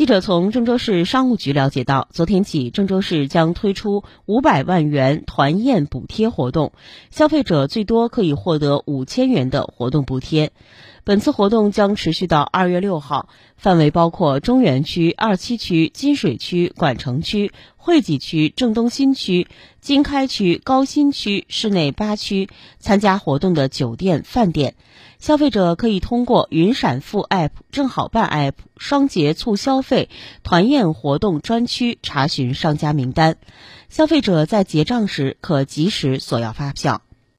记者从郑州市商务局了解到，昨天起，郑州市将推出五百万元团宴补贴活动，消费者最多可以获得五千元的活动补贴。本次活动将持续到二月六号，范围包括中原区、二七区、金水区、管城区、惠济区、郑东新区、经开区、高新区、市内八区。参加活动的酒店、饭店，消费者可以通过云闪付 App、正好办 App、双节促消费、团宴活动专区查询商家名单。消费者在结账时可及时索要发票。